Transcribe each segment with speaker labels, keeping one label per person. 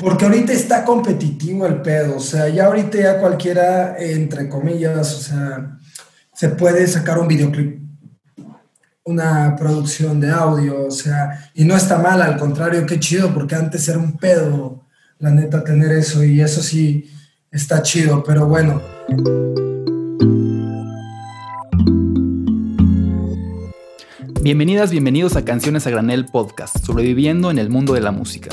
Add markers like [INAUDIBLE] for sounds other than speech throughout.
Speaker 1: Porque ahorita está competitivo el pedo, o sea, ya ahorita ya cualquiera, entre comillas, o sea, se puede sacar un videoclip, una producción de audio, o sea, y no está mal, al contrario, qué chido, porque antes era un pedo, la neta, tener eso, y eso sí está chido, pero bueno.
Speaker 2: Bienvenidas, bienvenidos a Canciones a Granel Podcast, sobreviviendo en el mundo de la música.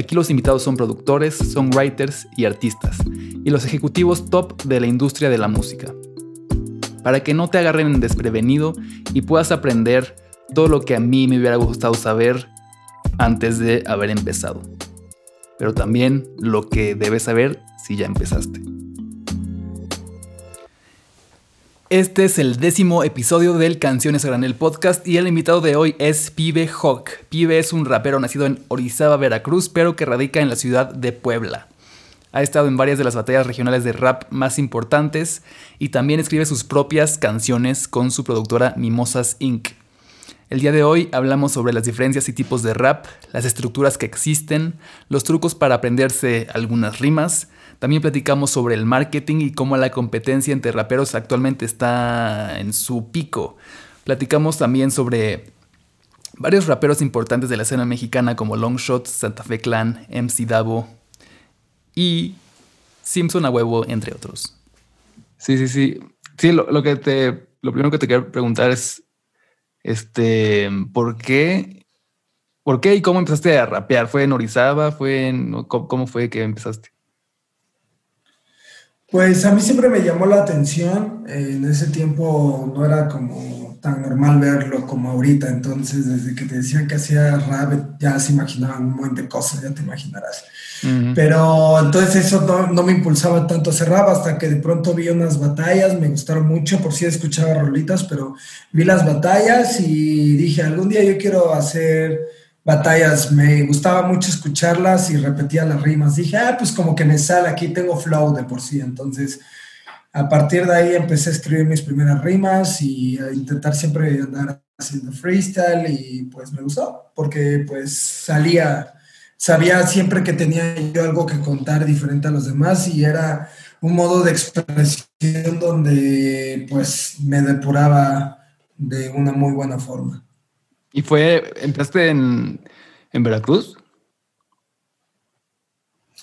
Speaker 2: Aquí los invitados son productores, songwriters y artistas, y los ejecutivos top de la industria de la música. Para que no te agarren desprevenido y puedas aprender todo lo que a mí me hubiera gustado saber antes de haber empezado. Pero también lo que debes saber si ya empezaste. Este es el décimo episodio del Canciones a Granel podcast y el invitado de hoy es Pibe Hawk. Pibe es un rapero nacido en Orizaba, Veracruz, pero que radica en la ciudad de Puebla. Ha estado en varias de las batallas regionales de rap más importantes y también escribe sus propias canciones con su productora Mimosas Inc. El día de hoy hablamos sobre las diferencias y tipos de rap, las estructuras que existen, los trucos para aprenderse algunas rimas, también platicamos sobre el marketing y cómo la competencia entre raperos actualmente está en su pico. Platicamos también sobre varios raperos importantes de la escena mexicana como Longshot, Santa Fe Clan, MC Davo y Simpson a huevo, entre otros. Sí, sí, sí. Sí, lo, que te. Lo primero que te quiero preguntar es. Este. ¿Por qué? ¿Por qué y cómo empezaste a rapear? ¿Fue en Orizaba? ¿Fue en. cómo fue que empezaste?
Speaker 1: Pues a mí siempre me llamó la atención. en ese tiempo no era como tan normal verlo como ahorita. Entonces, desde que te decían que hacía rap, ya se imaginaban un montón de cosas, ya te imaginarás. Pero entonces eso no, me impulsaba tanto a hacer rap hasta que de pronto vi unas batallas, me gustaron mucho, por si escuchaba rolitas, pero vi las batallas y dije, algún día yo quiero hacer batallas, me gustaba mucho escucharlas y repetía las rimas. Dije, ah, pues como que me sale, aquí tengo flow de por sí. Entonces, a partir de ahí empecé a escribir mis primeras rimas y a intentar siempre andar haciendo freestyle y pues me gustó, porque pues salía, sabía siempre que tenía yo algo que contar diferente a los demás y era un modo de expresión donde pues me depuraba de una muy buena forma.
Speaker 2: ¿Y fue, empezaste en, Veracruz?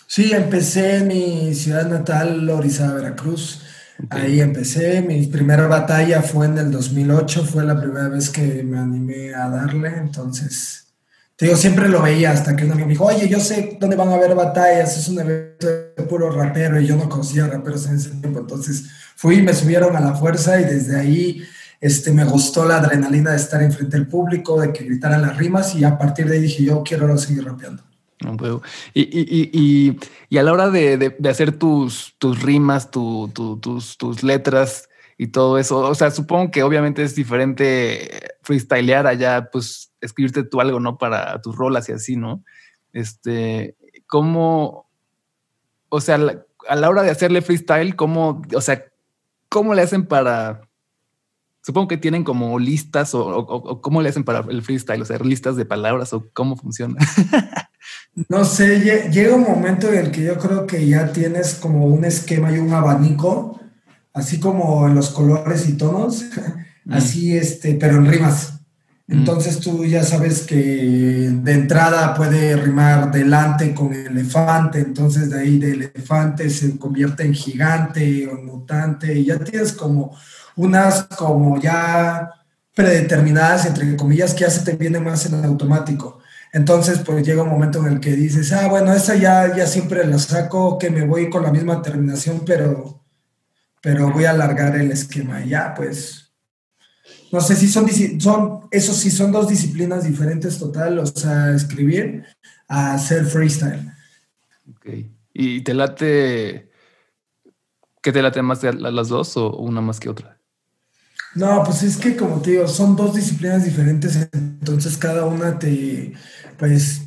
Speaker 1: Sí, empecé en mi ciudad natal, Orizaba, Veracruz. Ahí empecé. Mi primera batalla fue en el 2008, fue la primera vez que me animé a darle. Entonces, te digo, siempre lo veía hasta que uno me dijo, oye, yo sé dónde van a haber batallas, es un evento de puro rapero y yo no conocía raperos en ese tiempo. Entonces, fui, me subieron a la fuerza y desde ahí este, me gustó la adrenalina de estar enfrente del público, de que gritaran las rimas y a partir de ahí dije, yo quiero seguir rapeando.
Speaker 2: Y, y, y, y, a la hora de, de, hacer tus, tus rimas, tus, tus letras y todo eso, o sea, supongo que obviamente es diferente freestylear allá, pues escribirte tú algo, ¿no? Para tus rolas y así, ¿no? Este, ¿cómo, o sea, a la hora de hacerle freestyle, cómo, o sea, cómo le hacen para Supongo que tienen como listas o, cómo le hacen para el freestyle, o sea, listas de palabras o cómo funciona. [LAUGHS]
Speaker 1: no sé, llega un momento en el que yo creo que ya tienes como un esquema y un abanico, así como en los colores y tonos, mm. [LAUGHS] así este, pero en rimas. Entonces tú ya sabes que de entrada puede rimar delante con elefante, entonces de ahí de elefante se convierte en gigante o mutante, y ya tienes como unas como ya predeterminadas, entre comillas, que ya se te viene más en automático. Entonces, pues llega un momento en el que dices, ah, bueno, esa ya, ya siempre la saco, que me voy con la misma terminación, pero, pero voy a alargar el esquema. Y ya, pues, no sé si son, son, eso sí, son dos disciplinas diferentes total, o sea, escribir a hacer freestyle.
Speaker 2: Ok. ¿Y te late, qué te late más de las dos o una más que otra?
Speaker 1: No, pues es que como te digo, son dos disciplinas diferentes, entonces cada una te, pues,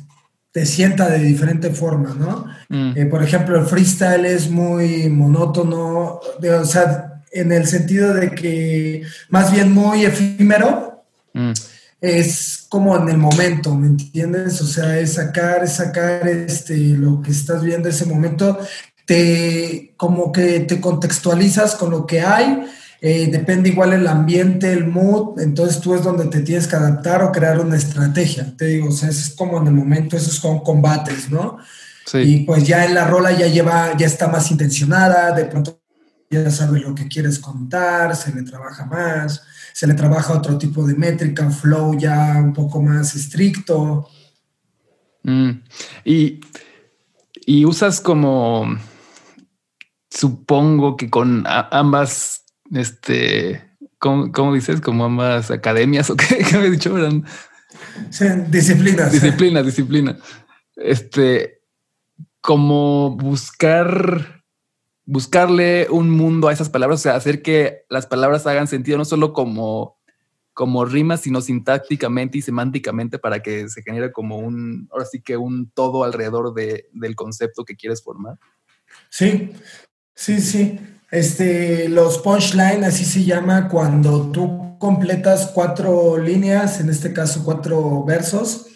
Speaker 1: te sienta de diferente forma, ¿no? Mm. Eh, por ejemplo, el freestyle es muy monótono, o sea, en el sentido de que más bien muy efímero. Mm. es como en el momento, ¿me entiendes? O sea, es sacar, es sacar este, lo que estás viendo ese momento, te como que te contextualizas con lo que hay, eh, depende igual el ambiente, el mood, entonces tú es donde te tienes que adaptar o crear una estrategia, te digo, o sea, es como en el momento, esos son combates, ¿no? Sí. Y pues ya en la rola ya lleva, ya está más intencionada, de pronto ya sabes lo que quieres contar, se le trabaja más se le trabaja otro tipo de métrica, flow ya un poco más estricto.
Speaker 2: Mm. Y, y, usas como, supongo que con ambas, este, ¿cómo, dices? Como ambas academias o qué, [LAUGHS] ¿Qué había dicho,
Speaker 1: Sí, disciplinas.
Speaker 2: Disciplina, disciplina. Este, como buscar buscarle un mundo a esas palabras, o sea, hacer que las palabras hagan sentido no solo como, como rimas, sino sintácticamente y semánticamente para que se genere como un, ahora sí que un todo alrededor de, del concepto que quieres formar.
Speaker 1: Sí, sí, sí. Este, los punchline, así se llama cuando tú completas cuatro líneas, en este caso cuatro versos.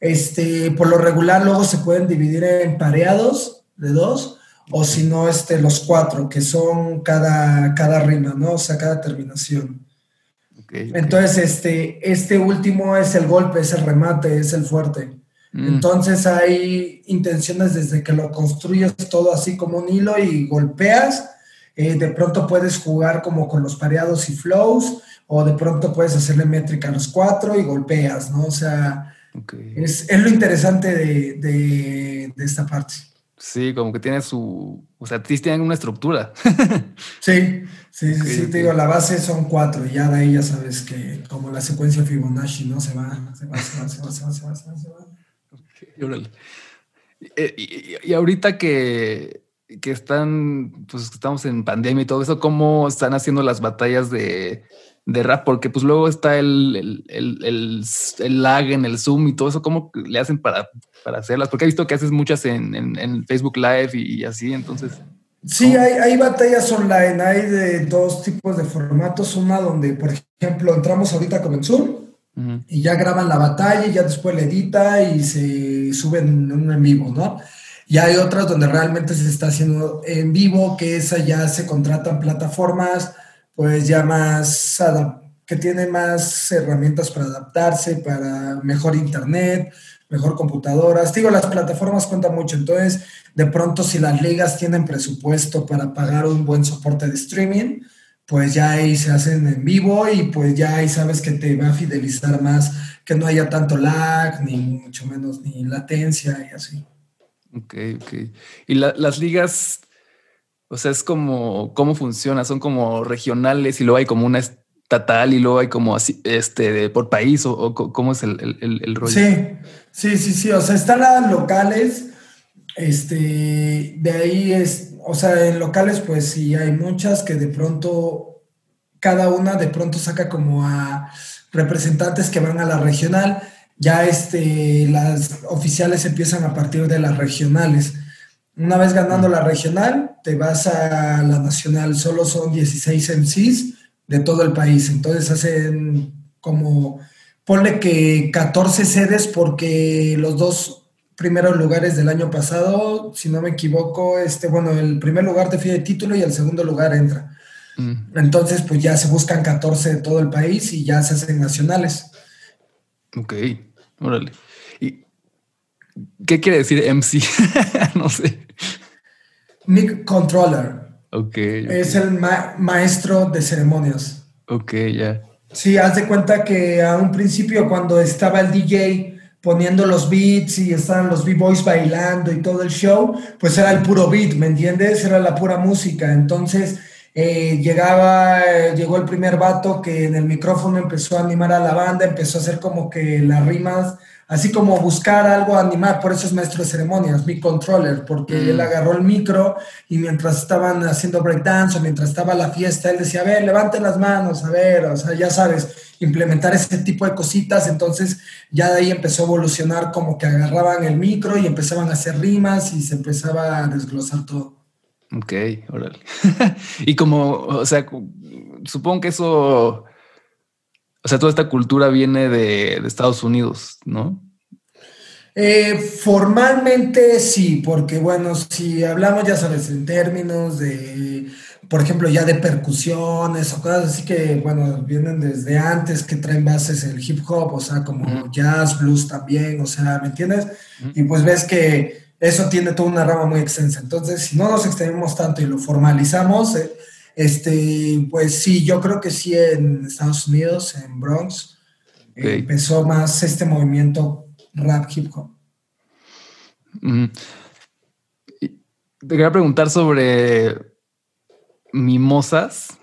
Speaker 1: Este, por lo regular luego se pueden dividir en pareados de dos o si no, este, los cuatro, que son cada, cada rima, ¿no? O sea, cada terminación. Entonces, este, este último es el golpe, es el remate, es el fuerte. Mm. Entonces hay intenciones desde que lo construyes todo así como un hilo y golpeas, eh, de pronto puedes jugar como con los pareados y flows, o de pronto puedes hacerle métrica a los cuatro y golpeas, ¿no? O sea, es, lo interesante de, de, de esta parte.
Speaker 2: Sí, como que tiene su, o sea, tienen una estructura. [LAUGHS]
Speaker 1: sí, sí, sí, te digo, la base son cuatro y ya de ahí ya sabes que como la secuencia Fibonacci, ¿no? Se va, se va, se va, se va, se va, se va, se va.
Speaker 2: y, ahorita que, que están, pues estamos en pandemia y todo eso, ¿cómo están haciendo las batallas de, de rap? Porque pues luego está el, el, el, el, lag en el Zoom y todo eso, ¿cómo le hacen para para hacerlas? Porque he visto que haces muchas en, Facebook Live y, así, entonces...
Speaker 1: Sí, hay, hay, batallas online, hay de dos tipos de formatos, una donde, por ejemplo, entramos ahorita con el Zoom y ya graban la batalla y ya después la edita y se suben en un en vivo, ¿no? Y hay otras donde realmente se está haciendo en vivo, que esa ya se contratan plataformas, pues ya más, que tienen más herramientas para adaptarse, para mejor internet, mejor computadoras. Digo, las plataformas cuentan mucho, entonces de pronto si las ligas tienen presupuesto para pagar un buen soporte de streaming, pues ya ahí se hacen en vivo y pues ya ahí sabes que te va a fidelizar más, que no haya tanto lag, ni mucho menos, ni latencia y así.
Speaker 2: Ok, ok. Y las ligas, o sea, es como, ¿cómo funciona? Son como regionales y luego hay como una estatal y luego hay como así, este, por país o, cómo es el, el, el, rollo.
Speaker 1: Sí, sí, sí, sí, o sea, están las locales, este, de ahí es, o sea, en locales pues sí hay muchas que de pronto, cada una de pronto saca como a representantes que van a la regional, ya este, las oficiales empiezan a partir de las regionales. Una vez ganando la regional, te vas a la nacional, solo son 16 MCs de todo el país. Entonces hacen como, ponle que 14 sedes porque los dos primeros lugares del año pasado, si no me equivoco, este, bueno, el primer lugar define título y el segundo lugar entra. Mm. Entonces, pues ya se buscan 14 de todo el país y ya se hacen nacionales.
Speaker 2: Ok, órale. ¿Y qué quiere decir MC? [LAUGHS] no sé.
Speaker 1: Mic Controller.
Speaker 2: Ok.
Speaker 1: Es el maestro de ceremonias.
Speaker 2: Ok, ya.
Speaker 1: Sí, haz de cuenta que a un principio cuando estaba el DJ poniendo los beats y estaban los b-boys bailando y todo el show, pues era el puro beat, ¿me entiendes? Era la pura música. Entonces eh, llegaba, llegó el primer vato que en el micrófono empezó a animar a la banda, empezó a hacer como que las rimas así como buscar algo animar, por eso es maestro de ceremonias, mi controller, porque él mm. agarró el micro y mientras estaban haciendo breakdance o mientras estaba la fiesta, él decía, a ver, levanten las manos, a ver, o sea, ya sabes, implementar ese tipo de cositas, entonces ya de ahí empezó a evolucionar como que agarraban el micro y empezaban a hacer rimas y se empezaba a desglosar todo.
Speaker 2: Ok, órale. [LAUGHS] y como, o sea, supongo que eso o sea, toda esta cultura viene de, Estados Unidos, ¿no?
Speaker 1: Eh, formalmente sí, porque bueno, si hablamos ya sabes en términos de, por ejemplo, ya de percusiones o cosas así que, bueno, vienen desde antes que traen bases el hip hop, o sea, como jazz, blues también, o sea, ¿me entiendes? Y pues ves que eso tiene toda una rama muy extensa. Entonces, si no nos extendemos tanto y lo formalizamos, eh, este, pues sí, yo creo que sí en Estados Unidos, en Bronx, empezó más este movimiento rap hip hop.
Speaker 2: Te quería preguntar sobre mimosas,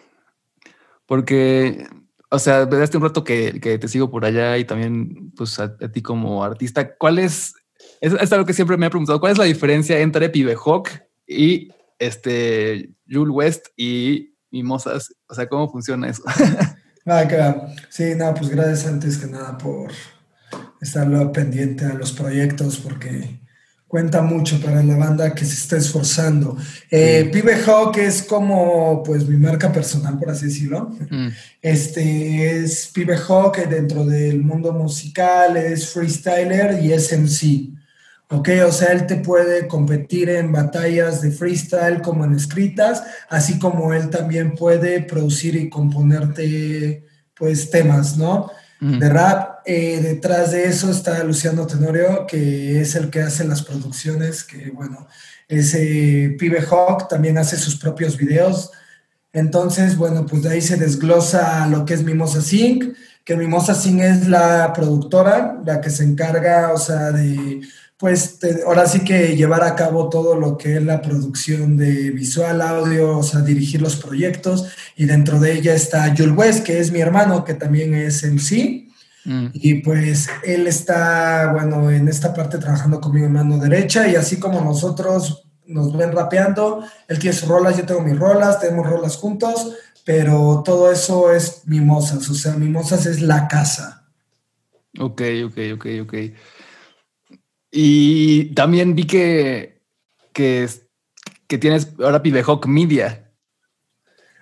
Speaker 2: porque, o sea, desde un rato que, te sigo por allá y también pues a, ti como artista, ¿cuál es, es, algo que siempre me he preguntado, cuál es la diferencia entre Pibe Hawk y este Jules West y Mimosas? O sea, ¿cómo funciona eso? [LAUGHS]
Speaker 1: ah, Sí, no, pues gracias antes que nada por estarlo pendiente a los proyectos porque cuenta mucho para la banda que se está esforzando. Eh, Pibe Hawk es como pues mi marca personal, por así decirlo. Este es Pibe Hawk dentro del mundo musical, es freestyler y es MC. Ok, o sea, él te puede competir en batallas de freestyle como en escritas, así como él también puede producir y componerte, pues, temas, ¿no? De rap. Eh, detrás de eso está Luciano Tenorio, que es el que hace las producciones, que, bueno, ese Pibe Hawk también hace sus propios videos. Entonces, bueno, pues de ahí se desglosa lo que es Mimosa Sync, que Mimosa Sync es la productora, la que se encarga, o sea, de pues ahora sí que llevar a cabo todo lo que es la producción de visual, audio, o sea, dirigir los proyectos. Y dentro de ella está Jules West, que es mi hermano, que también es MC. Mm. Y pues él está, bueno, en esta parte trabajando con mi mano derecha y así como nosotros nos ven rapeando, él tiene sus rolas, yo tengo mis rolas, tenemos rolas juntos, pero todo eso es Mimosas, o sea, Mimosas es la casa.
Speaker 2: Ok, ok, ok, ok. Y también vi que, que, que tienes ahora Pibehawk Media.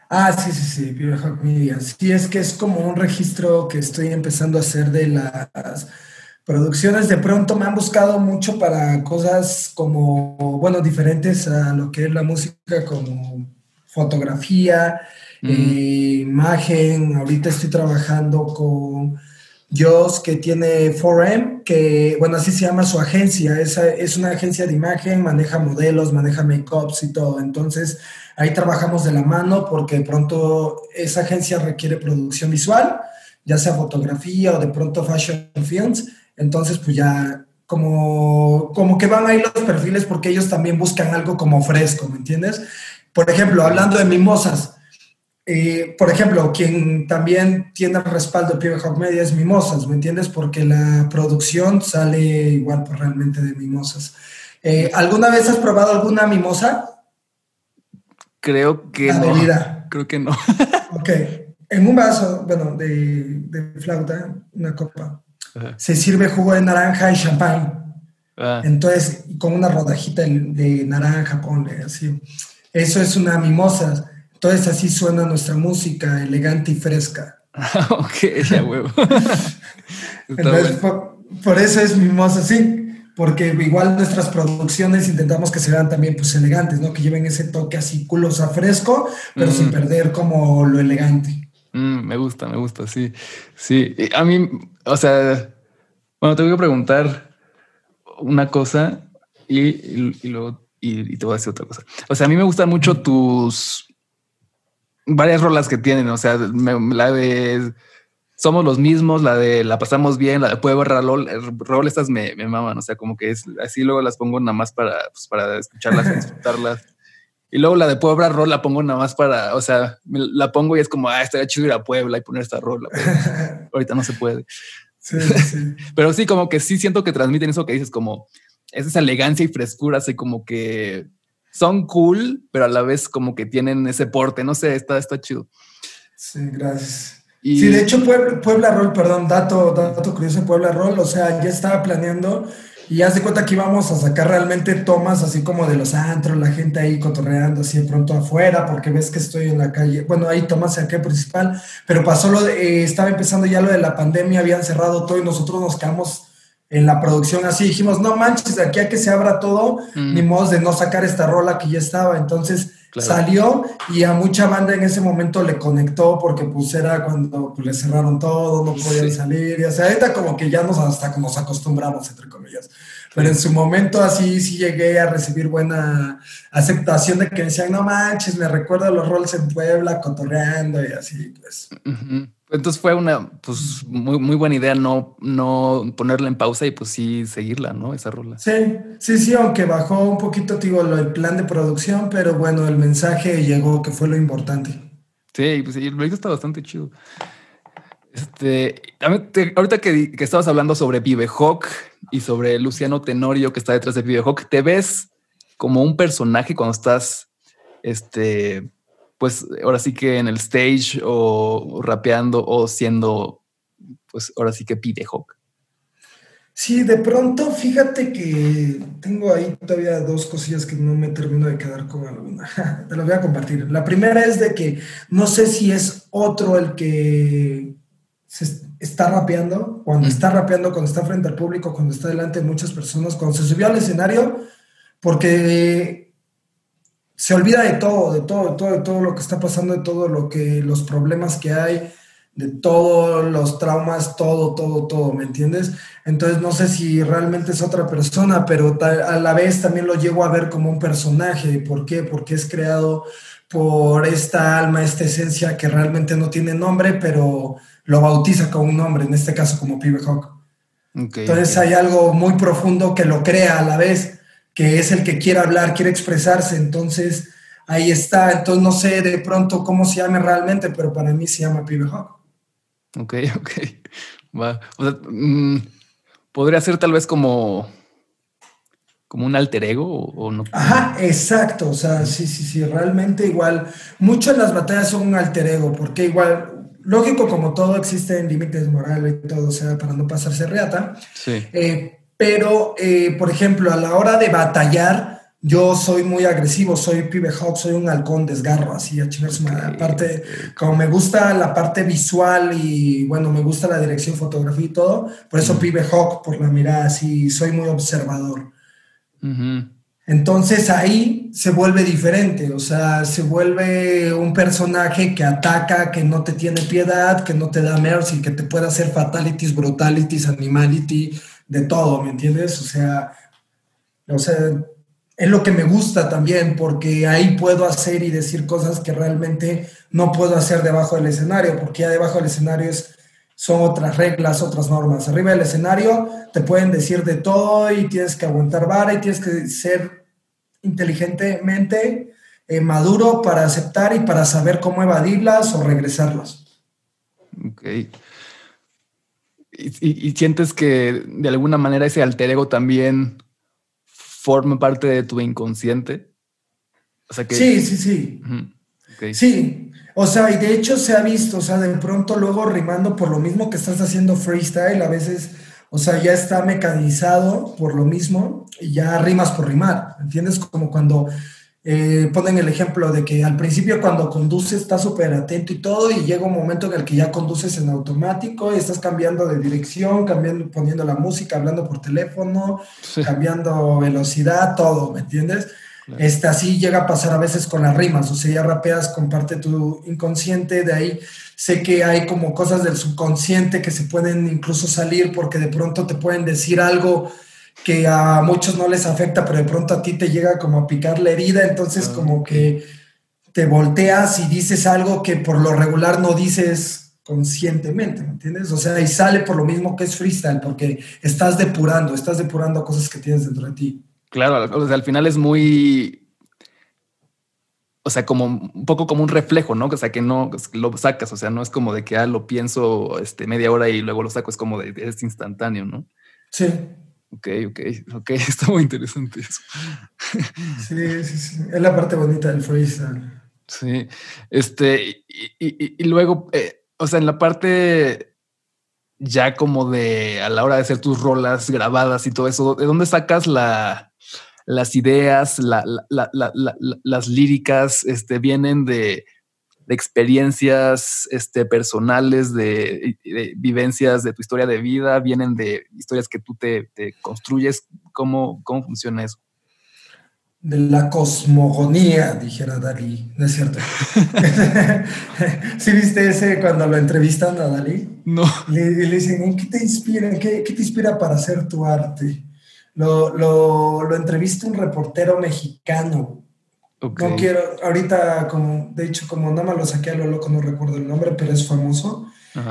Speaker 1: Ah, sí, sí, sí, Pibehawk Media. Sí, es que es como un registro que estoy empezando a hacer de las producciones. De pronto me han buscado mucho para cosas como, bueno, diferentes a lo que es la música, como fotografía, eh, imagen. Ahorita estoy trabajando con Joss, que tiene 4M, que, bueno, así se llama su agencia, es, es una agencia de imagen, maneja modelos, maneja make-ups y todo. Entonces, ahí trabajamos de la mano porque pronto esa agencia requiere producción visual, ya sea fotografía o de pronto fashion films. Entonces, pues ya como, como que van ahí los perfiles porque ellos también buscan algo como fresco, ¿me entiendes? Por ejemplo, hablando de mimosas, eh, por ejemplo, quien también tiene el respaldo de Hawk Media es Mimosas, ¿me entiendes? Porque la producción sale igual pues, realmente de Mimosas. Eh, ¿Alguna vez has probado alguna mimosa?
Speaker 2: Creo que no. Bebida. [LAUGHS] Creo que no.
Speaker 1: ok. En un vaso, bueno, de, flauta, una copa, se sirve jugo de naranja y champán. Ah. Entonces, con una rodajita de, naranja, ponle así. Eso es una mimosa. Entonces así suena nuestra música, elegante y fresca. [LAUGHS]
Speaker 2: ok, ya huevo. [LAUGHS]
Speaker 1: Entonces, por, eso es mimosa así, porque igual nuestras producciones intentamos que se vean también pues elegantes, ¿no? Que lleven ese toque así culosa fresco, pero sin mm. perder como lo elegante.
Speaker 2: Mm, me gusta, me gusta, sí. Sí, a mí, o sea, bueno, te voy a preguntar una cosa y, luego y, te voy a decir otra cosa. O sea, a mí me gustan mucho tus varias rolas que tienen, o sea, la de somos los mismos, la de la pasamos bien, la de puedo rol, rol estas me, me, maman, o sea, como que es así, luego las pongo nada más para, pues, para escucharlas, [LAUGHS] disfrutarlas. Y luego la de Puebla rol la pongo nada más para, o sea, la pongo y es como, ah, estaría chido ir a Puebla y poner esta rola. [LAUGHS] ahorita no se puede. Sí, sí. [LAUGHS] Pero sí, como que sí siento que transmiten eso que dices, como esa elegancia y frescura, así como que son cool, pero a la vez como que tienen ese porte, no sé, está, está chido.
Speaker 1: Sí, gracias. Y... Sí, de hecho Puebla, Roll, perdón, dato, dato curioso Puebla Roll, o sea, ya estaba planeando Y haz de cuenta que íbamos a sacar realmente tomas así como de los antros, la gente ahí cotorreando así de pronto afuera, porque ves que estoy en la calle. Bueno, ahí tomas el principal, pero pasó lo de, eh, estaba empezando ya lo de la pandemia, habían cerrado todo y nosotros nos quedamos en la producción así, dijimos, no manches, de aquí a que se abra todo, mm. ni modo de no sacar esta rola que ya estaba. Entonces salió y a mucha banda en ese momento le conectó porque pues era cuando pues, le cerraron todo, no podían salir. Y o sea, ahorita como que ya nos hasta nos acostumbramos, entre comillas. Pero en su momento así sí llegué a recibir buena aceptación de que decían, no manches, me recuerdo los roles en Puebla, cotorreando y así, pues.
Speaker 2: Entonces fue una pues muy, muy buena idea no, no ponerla en pausa y pues sí seguirla, ¿no? Esa rola.
Speaker 1: Sí, sí, sí, aunque bajó un poquito, digo, el plan de producción, pero bueno, el mensaje llegó, que fue lo importante.
Speaker 2: Sí, pues el proyecto está bastante chido. Este, ahorita que, estabas hablando sobre Vive Hawk y sobre Luciano Tenorio que está detrás de Vive Hawk, ¿te ves como un personaje cuando estás este, pues ahora sí que en el stage o rapeando o siendo, pues ahora sí que pide Hawk.
Speaker 1: Sí, de pronto, fíjate que tengo ahí todavía dos cosillas que no me termino de quedar con alguna. [LAUGHS] Te lo voy a compartir. La primera es de que no sé si es otro el que se está rapeando, cuando está rapeando, cuando está frente al público, cuando está delante de muchas personas, cuando se subió al escenario, porque se olvida de todo, de todo, de todo, de todo lo que está pasando, de todo lo que, los problemas que hay, de todos los traumas, todo, todo, todo, ¿me entiendes? Entonces no sé si realmente es otra persona, pero a la vez también lo llego a ver como un personaje. ¿Por qué? Porque es creado por esta alma, esta esencia que realmente no tiene nombre, pero lo bautiza con un nombre, en este caso como Pibe Hawk. Entonces hay algo muy profundo que lo crea a la vez que es el que quiere hablar, quiere expresarse, entonces ahí está, entonces no sé de pronto cómo se llame realmente, pero para mí se llama Pibe Hawk.
Speaker 2: Ok, [LAUGHS] ok. Va. O sea, mm, podría ser tal vez como como un alter ego o, no.
Speaker 1: Ajá, exacto. O sea, sí, sí, sí, realmente igual. Muchas de las batallas son un alter ego, porque igual, lógico, como todo existe en límites morales y todo, o sea, para no pasarse reata. Sí. Eh, pero, eh, por ejemplo, a la hora de batallar, yo soy muy agresivo, soy pibe hawk, soy un halcón desgarro, así a Aparte, como me gusta la parte visual y bueno, me gusta la dirección, fotografía y todo, por eso pibe hawk, por la mirada, así, soy muy observador. Entonces ahí se vuelve diferente, o sea, se vuelve un personaje que ataca, que no te tiene piedad, que no te da mercy, que te puede hacer fatalities, brutalities, animality, de todo, ¿me entiendes? O sea, o sea, es lo que me gusta también, porque ahí puedo hacer y decir cosas que realmente no puedo hacer debajo del escenario, porque ya debajo del escenario son otras reglas, otras normas. Arriba del escenario te pueden decir de todo y tienes que aguantar vara y tienes que ser inteligentemente eh, maduro para aceptar y para saber cómo evadirlas o regresarlas.
Speaker 2: Ok. Y, sientes que de alguna manera ese alter ego también forma parte de tu inconsciente.
Speaker 1: O sea que... Sí, sí, sí. Sí, o sea, y de hecho se ha visto, o sea, de pronto luego rimando por lo mismo que estás haciendo freestyle, a veces, o sea, ya está mecanizado por lo mismo y ya rimas por rimar, ¿entiendes? Como cuando eh, ponen el ejemplo de que al principio cuando conduces estás súper atento y todo y llega un momento en el que ya conduces en automático y estás cambiando de dirección, cambiando, poniendo la música, hablando por teléfono, cambiando velocidad, todo, ¿me entiendes? Este, así llega a pasar a veces con las rimas, o sea, ya rapeas con parte de tu inconsciente, de ahí sé que hay como cosas del subconsciente que se pueden incluso salir porque de pronto te pueden decir algo que a muchos no les afecta, pero de pronto a ti te llega como a picar la herida, entonces ah, como que te volteas y dices algo que por lo regular no dices conscientemente, ¿me entiendes? O sea, y sale por lo mismo que es freestyle, porque estás depurando, estás depurando cosas que tienes dentro de ti.
Speaker 2: Claro, o sea, al final es muy, o sea, como un poco como un reflejo, ¿no? O sea, que no lo sacas, o sea, no es como de que ah, lo pienso este, media hora y luego lo saco, es como de es instantáneo, ¿no?
Speaker 1: Sí.
Speaker 2: Ok, ok, ok, [LAUGHS] está muy interesante eso.
Speaker 1: Sí, sí, sí. Es la parte bonita del freestyle.
Speaker 2: Sí, este, y, luego, eh, o sea, en la parte ya como de a la hora de hacer tus rolas grabadas y todo eso, ¿de dónde sacas la, las ideas, las líricas, este, vienen de, experiencias este, personales, de, vivencias de tu historia de vida, vienen de historias que tú te, construyes. ¿Cómo, ¿Cómo funciona eso?
Speaker 1: de la cosmogonía, dijera Dalí, ¿no es cierto? [LAUGHS] ¿Sí viste ese cuando lo entrevistan a Dalí?
Speaker 2: No.
Speaker 1: Le, le dicen, qué te inspira? ¿Qué, ¿Qué, te inspira para hacer tu arte? Lo, lo, lo entrevista un reportero mexicano. No quiero, ahorita, como, de hecho, como nada más lo saqué a lo loco, no recuerdo el nombre, pero es famoso.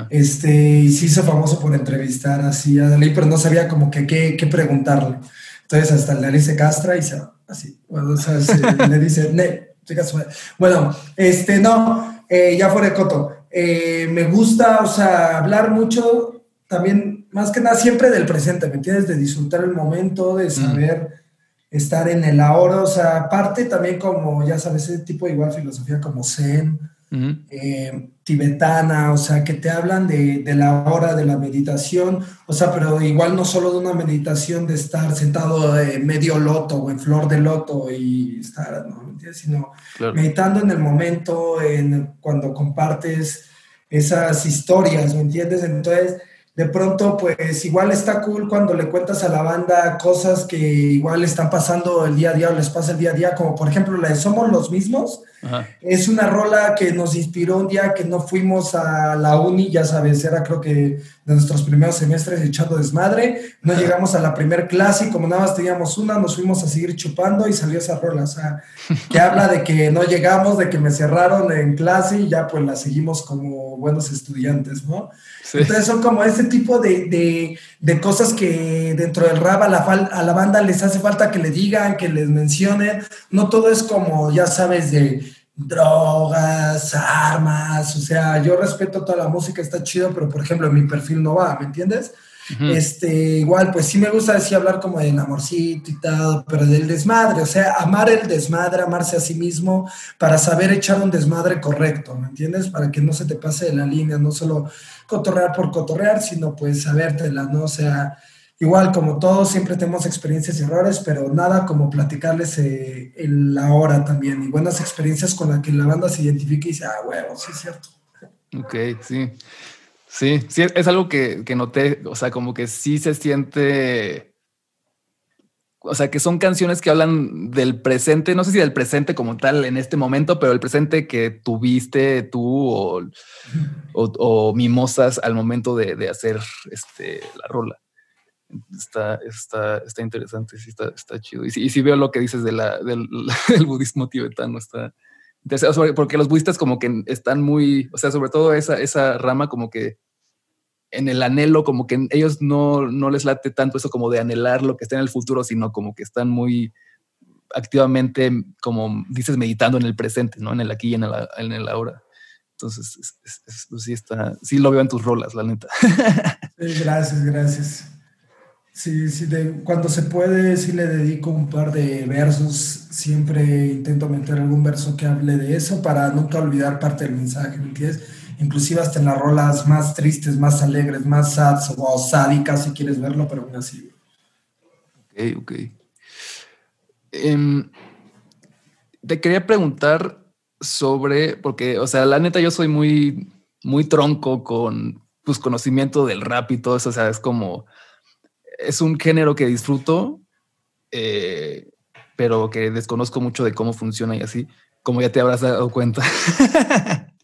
Speaker 1: Este, y sí hizo famoso por entrevistar así a Dalí, pero no sabía como que qué, preguntarle. Entonces hasta le dice castra y se así. Bueno, o sea, [LAUGHS] le dice, ne, bueno, este, no, eh, ya fuera de coto. Eh, me gusta, o sea, hablar mucho también, más que nada, siempre del presente, ¿me entiendes? De disfrutar el momento, de saber estar en el ahora, o sea, aparte también como, ya sabes, ese tipo de igual filosofía como Zen, eh, tibetana, o sea, que te hablan de, de, la hora de la meditación, o sea, pero igual no solo de una meditación de estar sentado en medio loto o en flor de loto y estar, ¿no? ¿Me entiendes? Sino meditando en el momento, en cuando compartes esas historias, ¿me entiendes? Entonces, de pronto, pues igual está cool cuando le cuentas a la banda cosas que igual están pasando el día a día o les pasa el día a día, como por ejemplo la de Somos los mismos. Es una rola que nos inspiró un día que no fuimos a la uni, ya sabes, era creo que de nuestros primeros semestres echando desmadre. No llegamos a la primer clase y como nada más teníamos una, nos fuimos a seguir chupando y salió esa rola. O sea, que habla de que no llegamos, de que me cerraron en clase y ya pues la seguimos como buenos estudiantes, ¿no? Entonces son como ese tipo de, cosas que dentro del rap a la, a la banda les hace falta que le digan, que les mencionen. No todo es como, ya sabes, de drogas, armas. O sea, yo respeto toda la música, está chido, pero por ejemplo, en mi perfil no va, ¿me entiendes? Este, igual, pues sí me gusta decir hablar como del amorcito y tal, pero del desmadre, o sea, amar el desmadre, amarse a sí mismo, para saber echar un desmadre correcto, ¿me entiendes? Para que no se te pase de la línea, no solo cotorrear por cotorrear, sino pues sabértela, ¿no? O sea, igual como todos siempre tenemos experiencias y errores, pero nada como platicarles eh, la hora también y buenas experiencias con las que la banda se identifique y dice, ah, bueno, sí es cierto.
Speaker 2: Ok, sí. Sí, sí, es algo que, que noté, o sea, como que sí se siente o sea, que son canciones que hablan del presente, no sé si del presente como tal en este momento, pero el presente que tuviste tú o, o, mimosas al momento de, de, hacer este, la rola. Está, está, está interesante, sí, está, está chido. Y sí, y sí veo lo que dices de la, del, [LAUGHS] budismo tibetano, está, porque los budistas como que están muy, o sea, sobre todo esa, esa rama como que en el anhelo, como que ellos no, no les late tanto eso como de anhelar lo que está en el futuro, sino como que están muy activamente, como dices, meditando en el presente, ¿no? En el aquí y en el, ahora. Entonces, pues sí está, sí lo veo en tus rolas, la neta. [LAUGHS]
Speaker 1: gracias, gracias. Sí, sí, cuando se puede, sí le dedico un par de versos. Siempre intento meter algún verso que hable de eso para nunca olvidar parte del mensaje, ¿me entiendes? Inclusive hasta en las rolas más tristes, más alegres, más sad o sádicas, si quieres verlo, pero aún así.
Speaker 2: Ok, ok. Em, te quería preguntar sobre, porque, o sea, la neta, yo soy muy, muy tronco con pues, conocimiento del rap y todo eso. O sea, es como es un género que disfruto, eh, pero que desconozco mucho de cómo funciona y así, como ya te habrás dado cuenta. [LAUGHS]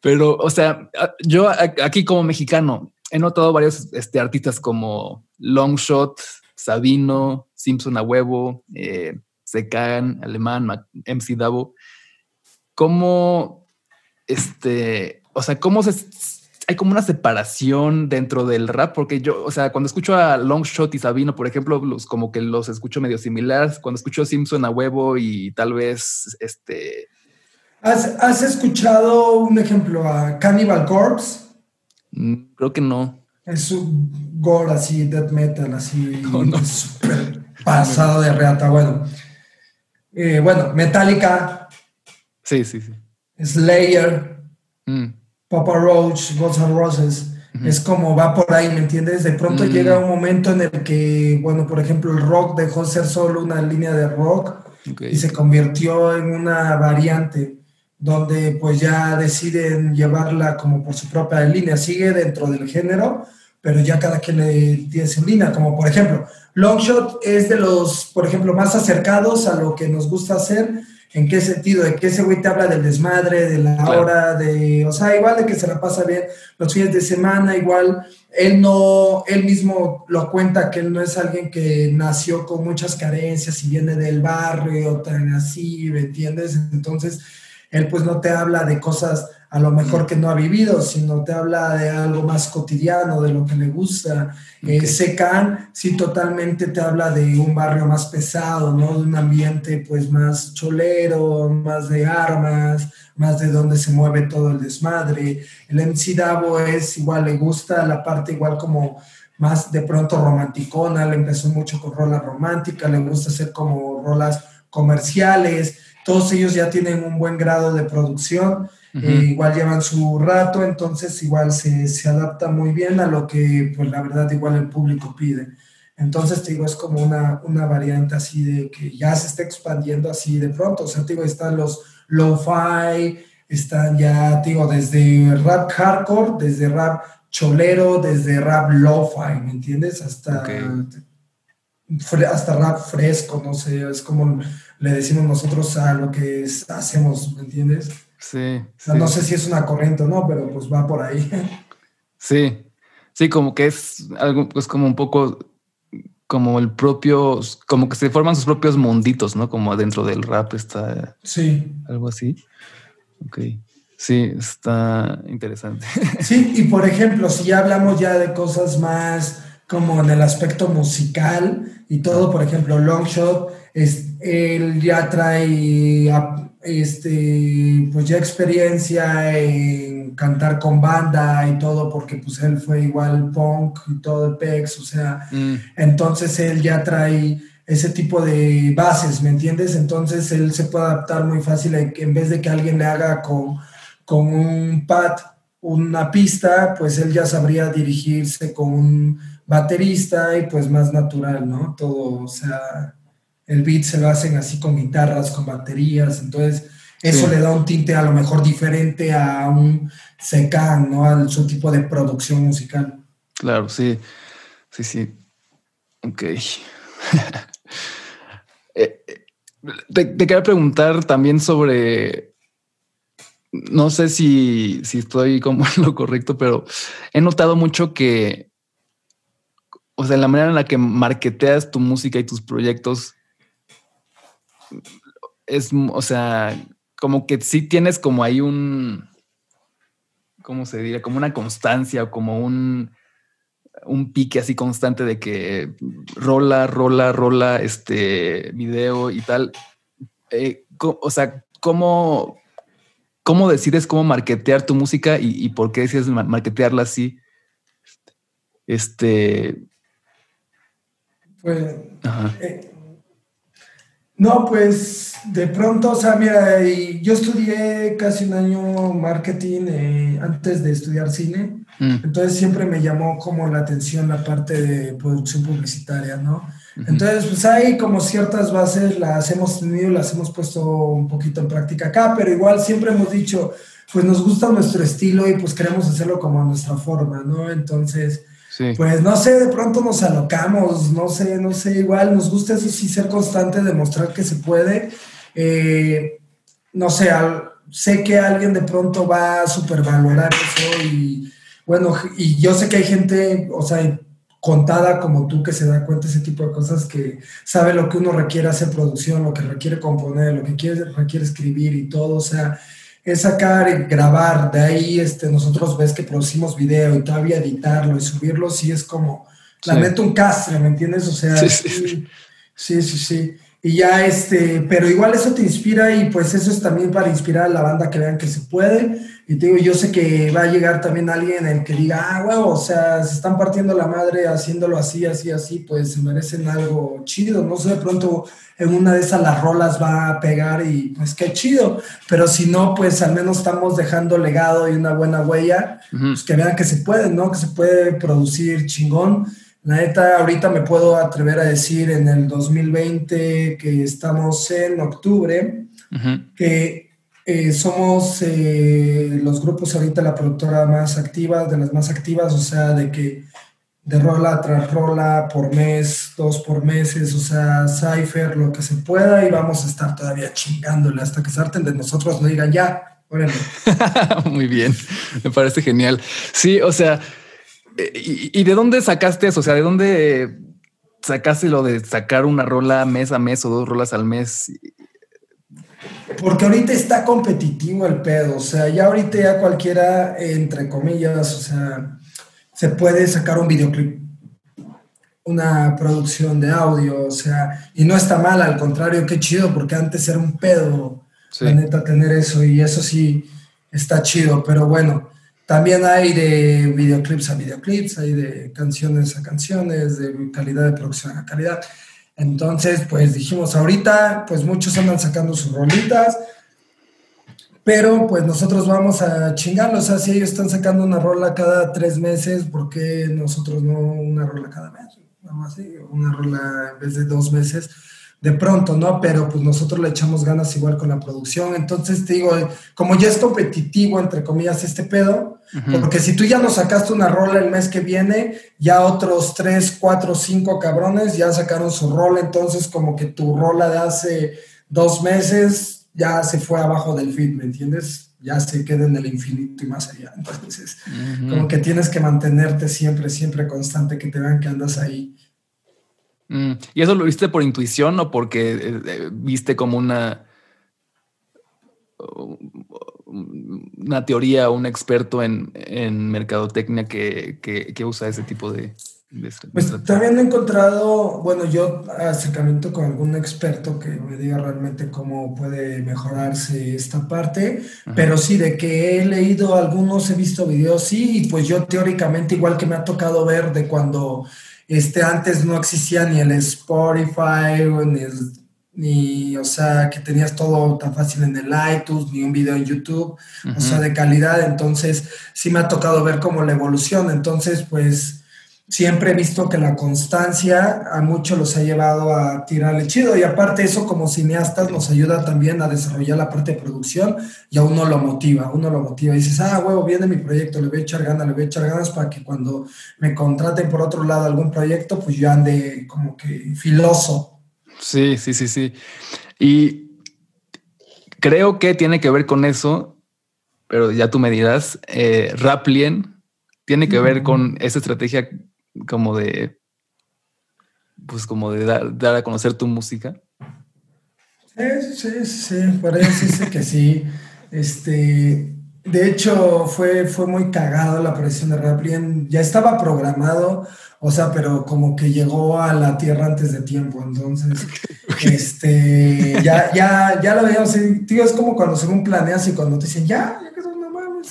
Speaker 2: Pero, o sea, yo aquí como mexicano he notado varios este, artistas como Longshot, Sabino, Simpson a huevo, eh, Secan, Alemán, MC Davo. ¿Cómo, este, o sea, cómo se, hay como una separación dentro del rap, porque yo, o sea, cuando escucho a Longshot y Sabino, por ejemplo, los, como que los escucho medio similares. Cuando escucho a Simpson a huevo y tal vez este.
Speaker 1: ¿Has, escuchado un ejemplo a Cannibal Corpse?
Speaker 2: Mm, creo que no.
Speaker 1: Es un gore así, death metal, así, [LAUGHS] súper pasado de reata. Bueno, eh, bueno, Metallica.
Speaker 2: Sí, sí, sí.
Speaker 1: Slayer. Mm. Papa Roach, Guns N' Roses. Es como va por ahí, ¿me entiendes? De pronto mm. llega un momento en el que, bueno, por ejemplo, el rock dejó ser solo una línea de rock y se convirtió en una variante donde pues ya deciden llevarla como por su propia línea. Sigue dentro del género, pero ya cada quien le tiene su línea, como por ejemplo, Longshot es de los, por ejemplo, más acercados a lo que nos gusta hacer. ¿En qué sentido? De que ese güey te habla del desmadre, de la hora, de, o sea, igual de que se la pasa bien los fines de semana, igual él no, él mismo lo cuenta que él no es alguien que nació con muchas carencias y viene del barrio, tan así, ¿me entiendes? Entonces, él pues no te habla de cosas a lo mejor que no ha vivido, sino te habla de algo más cotidiano, de lo que le gusta. Eh, Secan sí totalmente te habla de un barrio más pesado, ¿no? De un ambiente pues más cholero, más de armas, más de donde se mueve todo el desmadre. El MC Davo es igual, le gusta la parte igual como más de pronto romanticona, le empezó mucho con rolas románticas, le gusta hacer como rolas comerciales, todos ellos ya tienen un buen grado de producción eh, igual llevan su rato, entonces igual se, se, adapta muy bien a lo que, pues la verdad, igual el público pide. Entonces, te digo, es como una, una variante así de que ya se está expandiendo así de pronto. O sea, te digo, están los lo-fi, están ya, te digo, desde rap hardcore, desde rap cholero, desde rap lo-fi, ¿me entiendes? Hasta, hasta rap fresco, no sé, es como le decimos nosotros a lo que hacemos, ¿me entiendes?
Speaker 2: Sí,
Speaker 1: No sé si es una corriente o no, pero pues va por ahí.
Speaker 2: Sí, sí, como que es algo, pues como un poco como el propio, como que se forman sus propios munditos, ¿no? Como dentro del rap está.
Speaker 1: Sí.
Speaker 2: Algo así. Ok. Sí, está interesante. [LAUGHS]
Speaker 1: Sí, y por ejemplo, si ya hablamos ya de cosas más como en el aspecto musical y todo, por ejemplo, Longshot, es, él ya trae este, pues ya experiencia en cantar con banda y todo, porque pues él fue igual punk y todo el pex, o sea, mm. entonces él ya trae ese tipo de bases, ¿me entiendes? Entonces él se puede adaptar muy fácil en vez de que alguien le haga con, con un pad una pista, pues él ya sabría dirigirse con un baterista y pues más natural, ¿no? Todo, o sea, el beat se lo hacen así con guitarras, con baterías, entonces eso le da un tinte a lo mejor diferente a un secan, ¿no? A su tipo de producción musical.
Speaker 2: Claro, sí, sí, sí. Ok. [LAUGHS] Eh, eh, te, te, quería preguntar también sobre, no sé si, si estoy como [LAUGHS] en lo correcto, pero he notado mucho que, o sea, la manera en la que marketeas tu música y tus proyectos es, o sea, como que sí tienes como ahí un, ¿cómo se diría? Como una constancia o como un, un pique así constante de que rola, rola, rola, este video y tal. Eh, o sea, ¿cómo, ¿cómo decides cómo marketear tu música y, por qué decides marketearla así? Este.
Speaker 1: Pues, eh, no, pues de pronto, o sea, mira, yo estudié casi un año marketing eh, antes de estudiar cine, mm. entonces siempre me llamó como la atención la parte de producción publicitaria, ¿no? Entonces, pues hay como ciertas bases, las hemos tenido, las hemos puesto un poquito en práctica acá, pero igual siempre hemos dicho, pues nos gusta nuestro estilo y pues queremos hacerlo como a nuestra forma, ¿no? Entonces, pues no sé, de pronto nos alocamos, no sé, no sé, igual nos gusta eso sí ser constante, demostrar que se puede. Eh, no sé, sé que alguien de pronto va a supervalorar eso y bueno, y yo sé que hay gente, o sea, contada como tú que se da cuenta de ese tipo de cosas, que sabe lo que uno requiere hacer producción, lo que requiere componer, lo que quiere, requiere escribir y todo, o sea, es sacar y grabar, de ahí este, nosotros ves que producimos video y todavía editarlo y subirlo, sí es como, la neta un castre, ¿me entiendes? O sea, sí, sí, sí. sí, Y ya este, pero igual eso te inspira y pues eso es también para inspirar a la banda que vean que se puede. Y te digo, yo sé que va a llegar también alguien el que diga, ah, huevo, o sea, se están partiendo la madre haciéndolo así, así, así, pues se merecen algo chido. No sé, de pronto en una de esas las rolas va a pegar y pues qué chido. Pero si no, pues al menos estamos dejando legado y una buena huella, pues que vean que se puede, ¿no? Que se puede producir chingón. La neta, ahorita me puedo atrever a decir en el 2020 que estamos en octubre, que eh, somos eh, los grupos ahorita la productora más activa, de las más activas, o sea, de que de rola tras rola por mes, dos por meses, o sea, Cypher, lo que se pueda, y vamos a estar todavía chingándole hasta que salten de nosotros, no digan ya, [LAUGHS]
Speaker 2: Muy bien, me parece genial. Sí, o sea, ¿Y, de dónde sacaste eso? O sea, ¿de dónde sacaste lo de sacar una rola mes a mes o dos rolas al mes?
Speaker 1: Porque ahorita está competitivo el pedo, o sea, ya ahorita ya cualquiera, entre comillas, o sea, se puede sacar un videoclip, una producción de audio, o sea, y no está mal, al contrario, qué chido, porque antes era un pedo, la neta, tener eso, y eso sí está chido, pero bueno, también hay de videoclips a videoclips, hay de canciones a canciones, de calidad de producción a calidad. Entonces, pues dijimos, ahorita, pues muchos andan sacando sus rolitas, pero pues nosotros vamos a chingarlo. O sea, si ellos están sacando una rola cada tres meses, ¿por qué nosotros no una rola cada mes? Vamos así, una rola en vez de dos meses de pronto, ¿no? Pero pues nosotros le echamos ganas igual con la producción. Entonces te digo, como ya es competitivo, entre comillas, este pedo, porque si tú ya nos sacaste una rola el mes que viene, ya otros tres, cuatro, cinco cabrones ya sacaron su rola, entonces como que tu rola de hace dos meses ya se fue abajo del feed, ¿me entiendes? Ya se queda en el infinito y más allá. Entonces, como que tienes que mantenerte siempre, siempre constante, que te vean que andas ahí.
Speaker 2: Mm, ¿Y eso lo viste por intuición o porque eh, eh, viste como una, una teoría, un experto en, mercadotecnia que, usa ese tipo de...
Speaker 1: pues también he encontrado, bueno, yo acercamiento con algún experto que me diga realmente cómo puede mejorarse esta parte, pero sí, de que he leído algunos, he visto videos, sí, y pues yo teóricamente, igual que me ha tocado ver de cuando este, antes no existía ni el Spotify, ni, ni, o sea, que tenías todo tan fácil en el iTunes, ni un video en YouTube, o sea, de calidad. Entonces, sí me ha tocado ver cómo la evolución. Entonces, pues siempre he visto que la constancia a muchos los ha llevado a tirarle chido y aparte eso como cineastas nos ayuda también a desarrollar la parte de producción y a uno lo motiva, uno lo motiva y dices, ah, huevo, viene mi proyecto, le voy a echar ganas, le voy a echar ganas para que cuando me contraten por otro lado algún proyecto, pues yo ande como que filoso.
Speaker 2: Sí, sí, sí, sí. Y creo que tiene que ver con eso, pero ya tú me dirás, eh, Raplien tiene que ver con esa estrategia como de, pues como de dar, a conocer tu música?
Speaker 1: Sí, sí, sí, por eso decirse que sí. Este, de hecho, fue, fue muy cagado la aparición de Raplien. Ya estaba programado, o sea, pero como que llegó a la Tierra antes de tiempo. Entonces, este, ya, ya, ya lo veíamos. Tío, es como cuando según planeas y cuando te dicen, ya, ya quedó, no mames.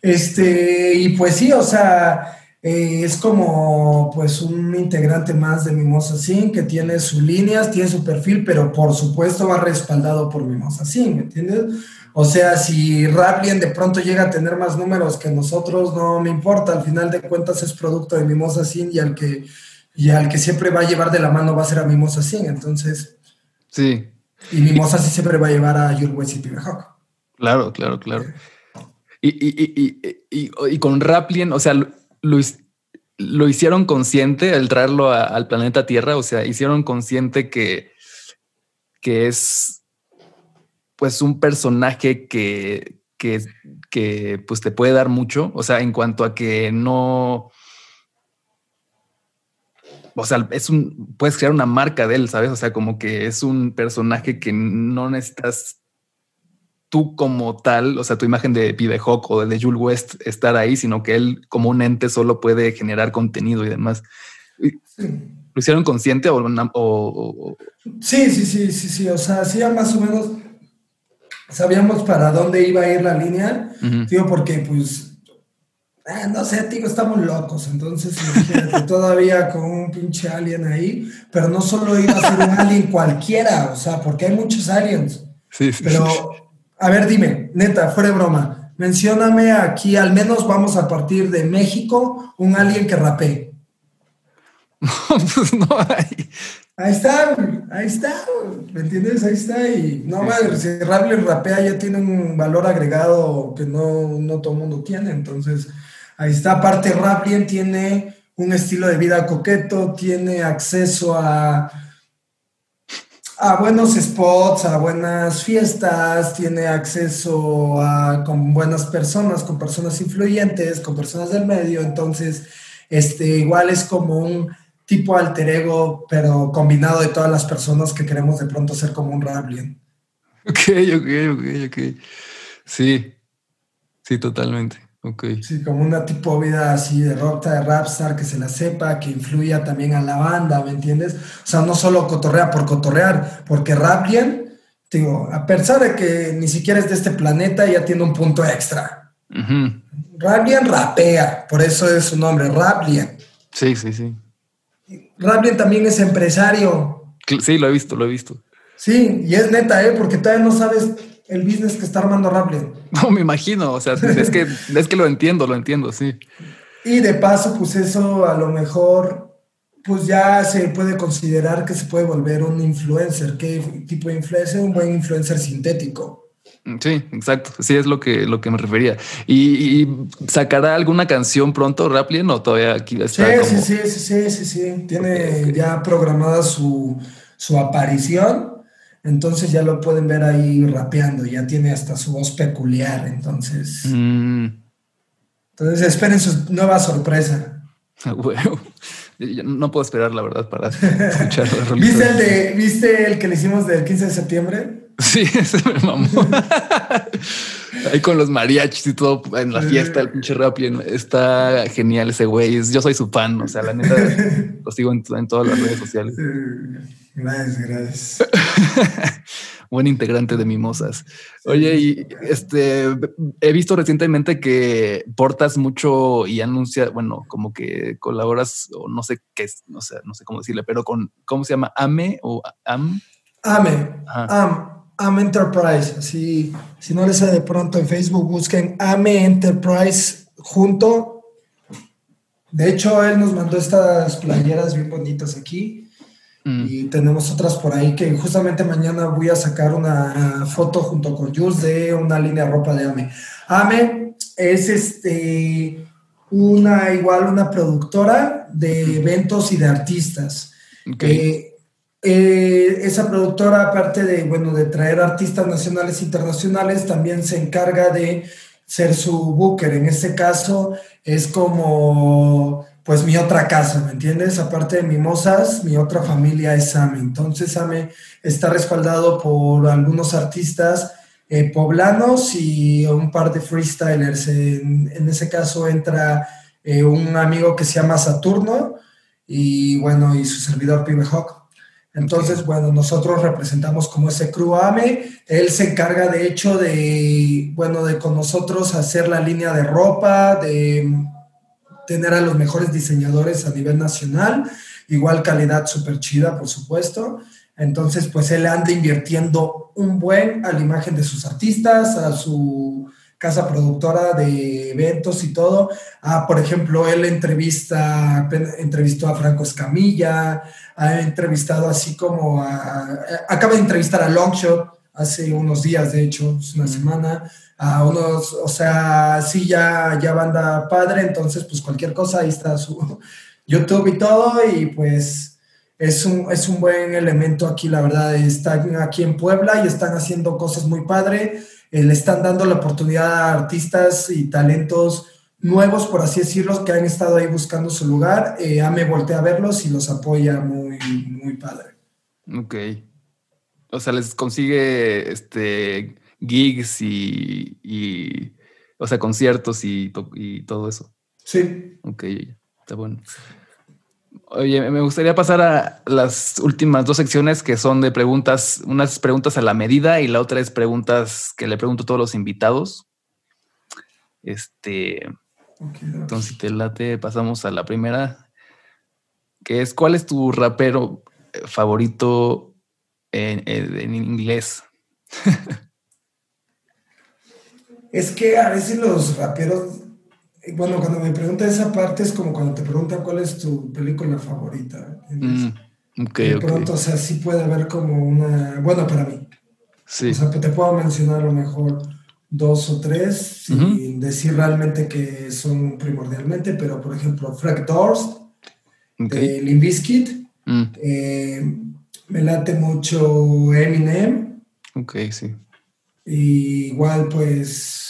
Speaker 1: Este, y pues sí, o sea, eh, es como pues un integrante más de Mimosa Sin que tiene sus líneas, tiene su perfil, pero por supuesto va respaldado por Mimosa Sin, ¿me entiendes? O sea, si Raplien de pronto llega a tener más números que nosotros, no me importa, al final de cuentas es producto de Mimosa Sin y al que, y al que siempre va a llevar de la mano va a ser a Mimosa Sin, entonces...
Speaker 2: Sí.
Speaker 1: Y Mimosa sí siempre va a llevar a Yurwes y Pibehawk.
Speaker 2: Claro, claro, claro. Y, y, y, y, con Raplien, o sea, lo, hicieron consciente al traerlo al planeta Tierra, o sea, hicieron consciente que, que es pues un personaje que, que, que pues te puede dar mucho, o sea, en cuanto a que no... O sea, es un, puedes crear una marca de él, ¿sabes? O sea, como que es un personaje que no necesitas tú como tal, o sea, tu imagen de Hawk o de Jules West estar ahí, sino que él como un ente solo puede generar contenido y demás. ¿Lo hicieron consciente o,
Speaker 1: Sí, sí, sí, sí, sí. O sea, sí, más o menos sabíamos para dónde iba a ir la línea. Digo, porque pues, ah, no sé, digo, estamos locos. Entonces, imagínate, [LAUGHS] todavía con un pinche alien ahí. Pero no solo iba a ser un alien cualquiera, o sea, porque hay muchos aliens.
Speaker 2: Sí, sí.
Speaker 1: Pero, a ver, dime, neta, fuera de broma. Mencióname aquí, al menos vamos a partir de México, un alien que rapee. [LAUGHS] pues no hay. Ahí está, ahí está, ¿me entiendes? Ahí está. Y no, madre, si Rabler rapea ya tiene un valor agregado que no, no todo el mundo tiene. Entonces, ahí está. Aparte, Rabler tiene un estilo de vida coqueto, tiene acceso a, a buenos spots, a buenas fiestas, tiene acceso a con buenas personas, con personas influyentes, con personas del medio. Entonces, este, igual es como un tipo alter ego, pero combinado de todas las personas que queremos de pronto ser como un Rablin.
Speaker 2: Ok, ok, ok, ok. Sí, sí, totalmente.
Speaker 1: Sí, como una tipo vida así de rockta, de rapstar, que se la sepa, que influya también a la banda, ¿me entiendes? O sea, no solo cotorrea por cotorrear, porque Rablin, digo, a pesar de que ni siquiera es de este planeta, ya tiene un punto extra. Uh rapea, por eso es su nombre, Rablin.
Speaker 2: Sí, sí, sí.
Speaker 1: Rablin también es empresario.
Speaker 2: Sí, lo he visto, lo he visto.
Speaker 1: Sí, y es neta, ¿eh? Porque todavía no sabes el business que está armando Rablin.
Speaker 2: No, me imagino, o sea, es que, es que lo entiendo, lo entiendo, sí.
Speaker 1: Y de paso, pues eso a lo mejor, pues ya se puede considerar que se puede volver un influencer. ¿Qué tipo de influencer? Un buen influencer sintético.
Speaker 2: Mm, sí, exacto. Sí, es lo que, lo que me refería. ¿Y, sacará alguna canción pronto, Raplien, o todavía aquí
Speaker 1: está? Sí, sí, sí, sí, sí, sí, Tiene ya programada su, aparición. Entonces ya lo pueden ver ahí rapeando. Ya tiene hasta su voz peculiar. Entonces. Mm. Entonces esperen su nueva sorpresa. [LAUGHS]
Speaker 2: No puedo esperar, la verdad, para [LAUGHS] escuchar la
Speaker 1: ¿Viste el, de, ¿Viste el que le hicimos del 15 de septiembre?
Speaker 2: Sí, [LAUGHS] ese me mamó. Ahí con los mariachis y todo en la fiesta, el pinche rap está genial ese güey. Yo soy su fan, o sea, la neta [LAUGHS] lo sigo en, todas las redes sociales.
Speaker 1: Gracias, gracias. [LAUGHS]
Speaker 2: Buen integrante de Mimosas. Oye, y este he visto recientemente que portas mucho y anuncia, bueno, como que colaboras, o no sé qué es, no sé, no sé cómo decirle, pero con ¿cómo se llama? AME o AM.
Speaker 1: AME. AM. AM Enterprise. Así, si no les sale de pronto en Facebook, busquen AME Enterprise junto. De hecho, él nos mandó estas playeras bien bonitas aquí. Mm. Y tenemos otras por ahí que justamente mañana voy a sacar una foto junto con Jules de una línea de ropa de AME. AME es este una igual una productora de eventos y de artistas. Okay. Eh, esa productora, aparte de, bueno, de traer artistas nacionales e internacionales, también se encarga de ser su booker. En este caso es como, pues, mi otra casa, ¿me entiendes? Aparte de Mimosas, mi otra familia es SAME. Entonces, SAME está respaldado por algunos artistas eh, poblanos y un par de freestylers. En, ese caso entra eh, un amigo que se llama Saturno y, bueno, y su servidor Pibe Hawk. Entonces, bueno, nosotros representamos como ese crew AME. Él se encarga, de hecho, de, bueno, de con nosotros hacer la línea de ropa, de tener a los mejores diseñadores a nivel nacional, igual calidad súper chida, por supuesto. Entonces, pues él anda invirtiendo un buen a la imagen de sus artistas, a su casa productora de eventos y todo. Ah, por ejemplo, él entrevista, entrevistó a Franco Escamilla, ha entrevistado así como a, acaba de entrevistar a Longshot hace unos días, de hecho, es una semana, a unos, o sea, sí, ya, ya banda padre, entonces pues cualquier cosa, ahí está su [LAUGHS] YouTube y todo, y pues es un, es un buen elemento aquí, la verdad, están aquí en Puebla y están haciendo cosas muy padre eh, le están dando la oportunidad a artistas y talentos nuevos, por así decirlo, que han estado ahí buscando su lugar. Eh, AME voltea a verlos y los apoya muy, muy padre.
Speaker 2: Ok. O sea, les consigue este gigs y, o sea, conciertos y, y todo eso.
Speaker 1: Sí.
Speaker 2: Ok, está bueno. Oye, me gustaría pasar a las últimas dos secciones que son de preguntas, unas preguntas a la medida y la otra es preguntas que le pregunto a todos los invitados. Este, entonces, si te late, pasamos a la primera, que es ¿cuál es tu rapero eh, favorito en inglés? [LAUGHS]
Speaker 1: es que a veces los raperos bueno, cuando me pregunta esa parte es como cuando te preguntan cuál es tu película favorita. Mm, de pronto, o sea, sí puede haber como una, bueno, para mí. Sí. O sea, te puedo mencionar a lo mejor dos o tres sin decir realmente que son primordialmente, pero por ejemplo, Frank Doors, okay. de mm. eh, me late mucho Eminem.
Speaker 2: Ok, sí.
Speaker 1: Y igual, pues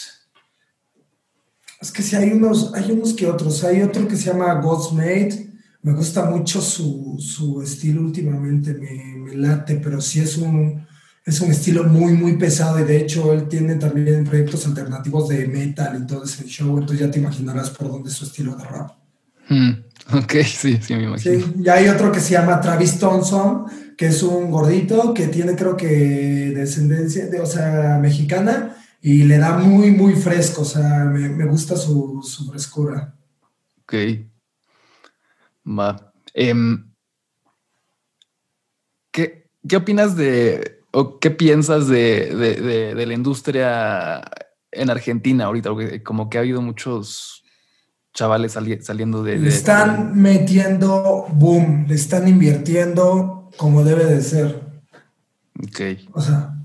Speaker 1: es que sí, hay unos, hay unos que otros. Hay otro que se llama Made. Me gusta mucho su, su estilo últimamente, me, me, late, pero sí es un, es un estilo muy, muy pesado. Y de hecho, él tiene también proyectos alternativos de metal y todo ese show. Entonces ya te imaginarás por dónde es su estilo de rap.
Speaker 2: Hmm, ok, sí, sí, me imagino. Sí,
Speaker 1: y hay otro que se llama Travis Thompson, que es un gordito que tiene, creo que, descendencia, de, o sea, mexicana y le da muy, muy fresco, o sea, me, gusta su, frescura.
Speaker 2: Ok. Va. Em, ¿qué, opinas de, o qué piensas de, la industria en Argentina ahorita? como que ha habido muchos chavales saliendo de...
Speaker 1: Le están metiendo boom, le están invirtiendo como debe de ser.
Speaker 2: Ok.
Speaker 1: O sea,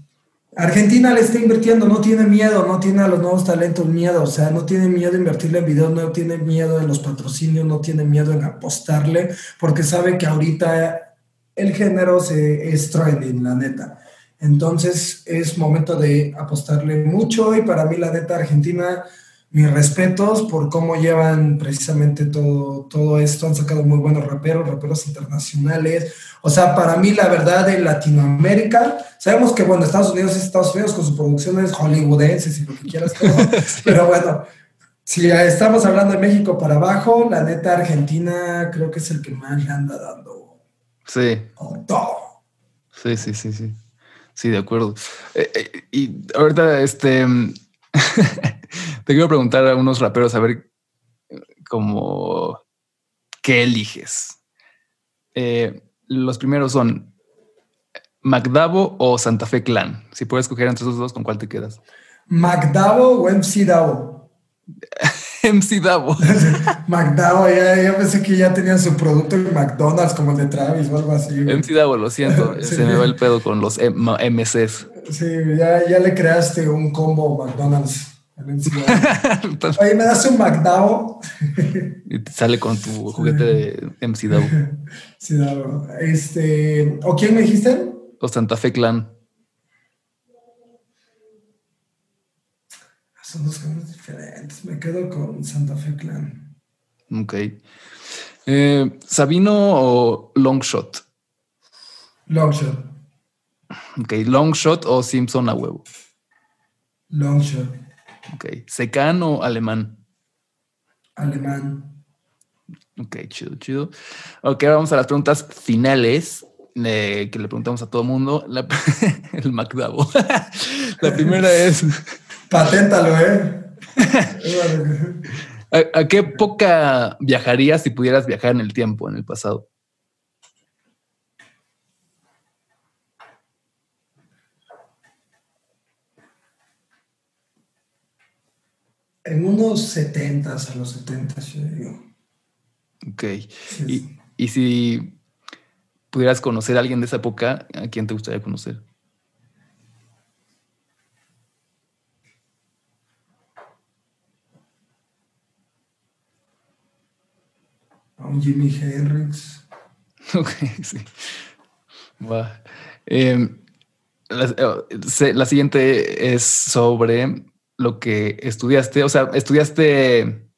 Speaker 1: Argentina le está invirtiendo, no tiene miedo, no tiene a los nuevos talentos miedo, o sea, no tiene miedo de invertirle en video, no tiene miedo en los patrocinios, no tiene miedo en apostarle, porque sabe que ahorita el género se es trending, la neta. Entonces es momento de apostarle mucho y para mí la neta Argentina mis respetos por cómo llevan precisamente todo, todo esto. Han sacado muy buenos raperos, raperos internacionales. O sea, para mí, la verdad, de Latinoamérica, sabemos que, bueno, Estados Unidos es Estados Unidos con sus producciones hollywoodenses y lo que quieras, [LAUGHS] pero, bueno, si estamos hablando de México para abajo, la neta, Argentina creo que es el que más le anda dando.
Speaker 2: Sí.
Speaker 1: todo.
Speaker 2: Sí, sí, sí, sí. Sí, de acuerdo. Eh, eh, y ahorita, este. [LAUGHS] Te quiero preguntar a unos raperos a ver cómo qué eliges. Eh, los primeros son Macdavo o Santa Fe Clan. Si puedes escoger entre esos dos, ¿con cuál te quedas?
Speaker 1: Macdavo o MC Davo.
Speaker 2: MC Davo.
Speaker 1: Macdavo, ya, pensé que ya tenían su producto en McDonald's como el de Travis o algo así.
Speaker 2: MC Davo, lo siento, [LAUGHS] se me va el pedo con los MCs.
Speaker 1: Sí, ya, ya le creaste un combo McDonald's. Oye, ¿me das un McDao? [LAUGHS]
Speaker 2: y te sale con tu juguete de MC Dao. [LAUGHS]
Speaker 1: Sí, Este, ¿O quién me dijiste?
Speaker 2: O Santa Fe Clan.
Speaker 1: Son dos cosas diferentes. Me quedo con Santa Fe Clan.
Speaker 2: Ok. Eh, ¿Sabino o Longshot?
Speaker 1: Longshot.
Speaker 2: Ok, Longshot o Simpson a huevo.
Speaker 1: Longshot.
Speaker 2: Ok. ¿Secano o alemán?
Speaker 1: Alemán.
Speaker 2: Ok, chido, chido. Ok, ahora vamos a las preguntas finales que le preguntamos a todo [LAUGHS] el mundo. el MacDavo. la primera es. [LAUGHS]
Speaker 1: Paténtalo, ¿eh? [LAUGHS]
Speaker 2: ¿A, qué época viajarías si pudieras viajar en el tiempo, en el pasado?
Speaker 1: En unos 70 a los 70, yo digo.
Speaker 2: Ok. y, y, si pudieras conocer a alguien de esa época, ¿a quién te gustaría conocer?
Speaker 1: A un Jimi Hendrix. [LAUGHS]
Speaker 2: Ok, sí. Va. Em, la, eh, la, siguiente es sobre lo que estudiaste, o sea, estudiaste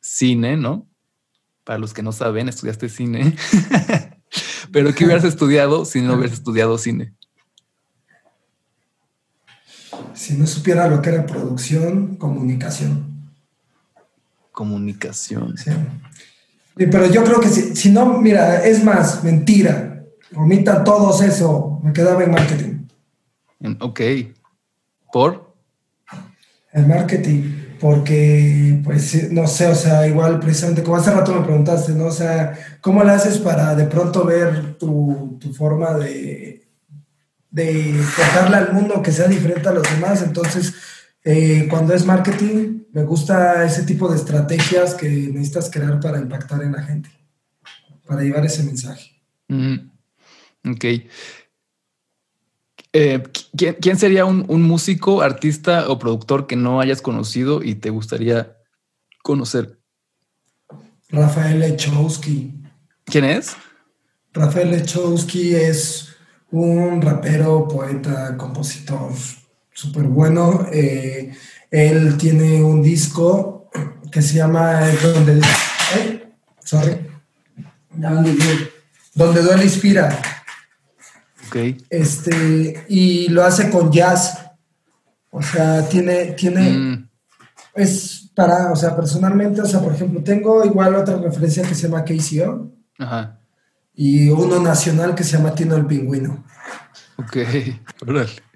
Speaker 2: cine, ¿no? Para los que no saben, estudiaste cine. [LAUGHS] Pero ¿qué hubieras estudiado si no hubieras estudiado cine?
Speaker 1: Si no supiera lo que era producción, comunicación.
Speaker 2: Comunicación.
Speaker 1: Sí. pero yo creo que si, si no, mira, es más, mentira. Omita todos eso. Me quedaba en marketing.
Speaker 2: Ok. ¿Por?
Speaker 1: El marketing porque, pues, no sé, o sea, igual precisamente como hace rato me preguntaste, ¿no? O sea, ¿cómo le haces para de pronto ver tu, tu forma de, de contarle al mundo que sea diferente a los demás? Entonces, eh, cuando es marketing, me gusta ese tipo de estrategias que necesitas crear para impactar en la gente, para llevar ese mensaje.
Speaker 2: Ok. Eh, ¿quién, sería un, músico, artista o productor que no hayas conocido y te gustaría conocer?
Speaker 1: Rafael Lechowski.
Speaker 2: ¿Quién es?
Speaker 1: Rafael Lechowski es un rapero, poeta, compositor súper bueno. Eh, él tiene un disco que se llama Donde, sorry, Donde duele inspira este, y lo hace con jazz. O sea, tiene, tiene, mm. es para, o sea, personalmente, o sea, por ejemplo, tengo igual otra referencia que se llama KCO. Ajá. Y uno nacional que se llama Tino el Pingüino.
Speaker 2: Ok, [LAUGHS]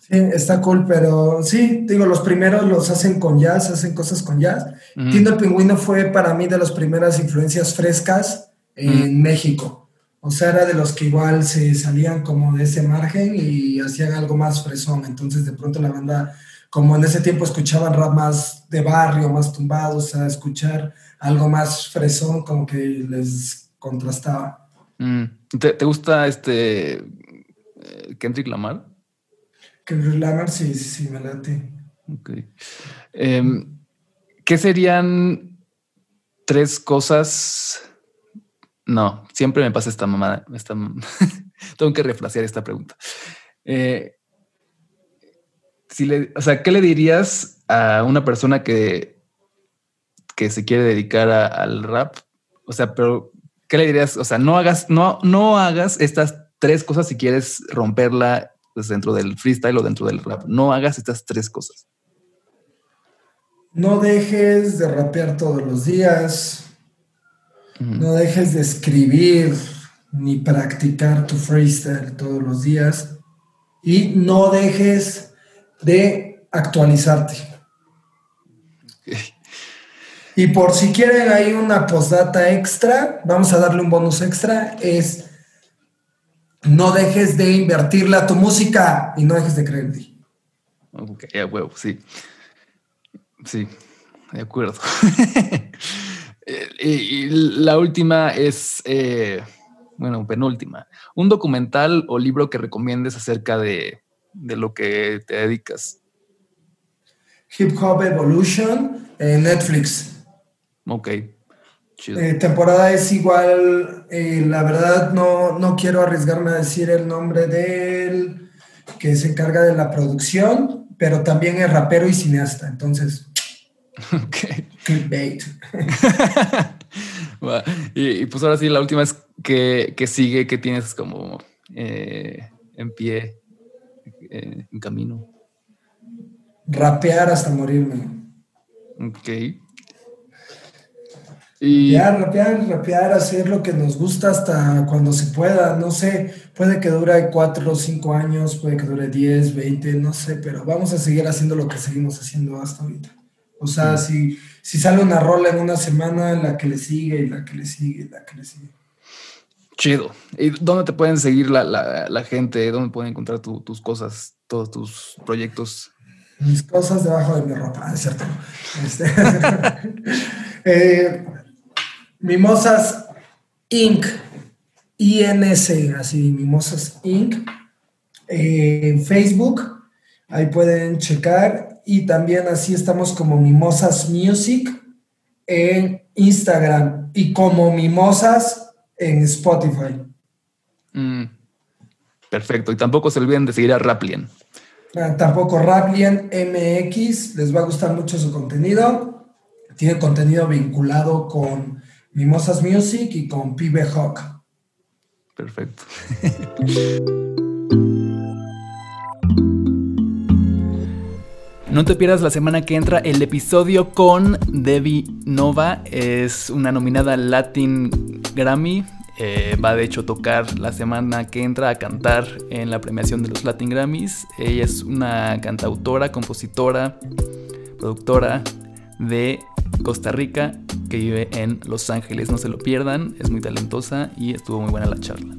Speaker 1: Sí, está cool, pero sí, digo, los primeros los hacen con jazz, hacen cosas con jazz. Tino el Pingüino fue para mí de las primeras influencias frescas en México. O sea, era de los que igual se salían como de ese margen y hacían algo más fresón. Entonces, de pronto la banda, como en ese tiempo escuchaban rap más de barrio, más tumbado, o sea, escuchar algo más fresón, como que les contrastaba.
Speaker 2: Mm. ¿Te, gusta este eh, Kendrick Lamar?
Speaker 1: Kendrick Lamar, sí, sí, me late.
Speaker 2: Ok. Em, ¿Qué serían tres cosas no, siempre me pasa esta mamada. [LAUGHS] Tengo que refrasear esta pregunta. Eh, si le, o sea, ¿qué le dirías a una persona que, que se quiere dedicar al rap? O sea, pero ¿qué le dirías? O sea, no hagas, no, no hagas estas tres cosas si quieres romperla pues, dentro del freestyle o dentro del rap. No hagas estas tres cosas.
Speaker 1: No dejes de rapear todos los días. No dejes de escribir ni practicar tu freestyle todos los días. Y no dejes de actualizarte. Y por si quieren ahí una postdata extra, vamos a darle un bonus extra, es no dejes de invertirle a tu música y no dejes de creer en ti.
Speaker 2: Ok, ya huevo, sí. Sí, de acuerdo. [LAUGHS] Eh, y, la última es, eh, bueno, penúltima, un documental o libro que recomiendes acerca de, lo que te dedicas.
Speaker 1: Hip Hop Evolution en Netflix.
Speaker 2: Ok.
Speaker 1: Eh, temporada es igual, la verdad no, no quiero arriesgarme a decir el nombre de él, que se encarga de la producción, pero también es rapero y cineasta, entonces [LAUGHS] Ok. Clickbait. [LAUGHS]
Speaker 2: y, pues ahora sí, la última es que, sigue, que tienes como eh, en pie, eh, en camino.
Speaker 1: Rapear hasta morirme.
Speaker 2: Ok.
Speaker 1: Y... Rapear, rapear, rapear, hacer lo que nos gusta hasta cuando se pueda. No sé, puede que dure cuatro o cinco años, puede que dure 10, 20, no sé, pero vamos a seguir haciendo lo que seguimos haciendo hasta ahorita. O sea, si, si sale una rola en una semana, la que le sigue, y la que le sigue, y la que le sigue.
Speaker 2: Chido. ¿Y dónde te pueden seguir la, gente? ¿Dónde pueden encontrar tus cosas, todos tus proyectos?
Speaker 1: Mis cosas debajo de mi ropa, es cierto. Este, [LAUGHS] eh, Mimosas Inc. INC, así, Mimosas Inc. Eh, Facebook, ahí pueden checar y también así estamos como Mimosas Music en Instagram y como Mimosas en Spotify.
Speaker 2: Mm, perfecto. Y tampoco se olviden de seguir a Raplien.
Speaker 1: Ah, tampoco Raplien MX. Les va a gustar mucho su contenido. Tiene contenido vinculado con Mimosas Music y con Pibe Hawk.
Speaker 2: Perfecto. [LAUGHS] No te pierdas la semana que entra el episodio con Debbie Nova. Es una nominada Latin Grammy. Eh, va de hecho a tocar la semana que entra a cantar en la premiación de los Latin Grammys. Ella es una cantautora, compositora, productora de Costa Rica que vive en Los Ángeles. No se lo pierdan, es muy talentosa y estuvo muy buena la charla.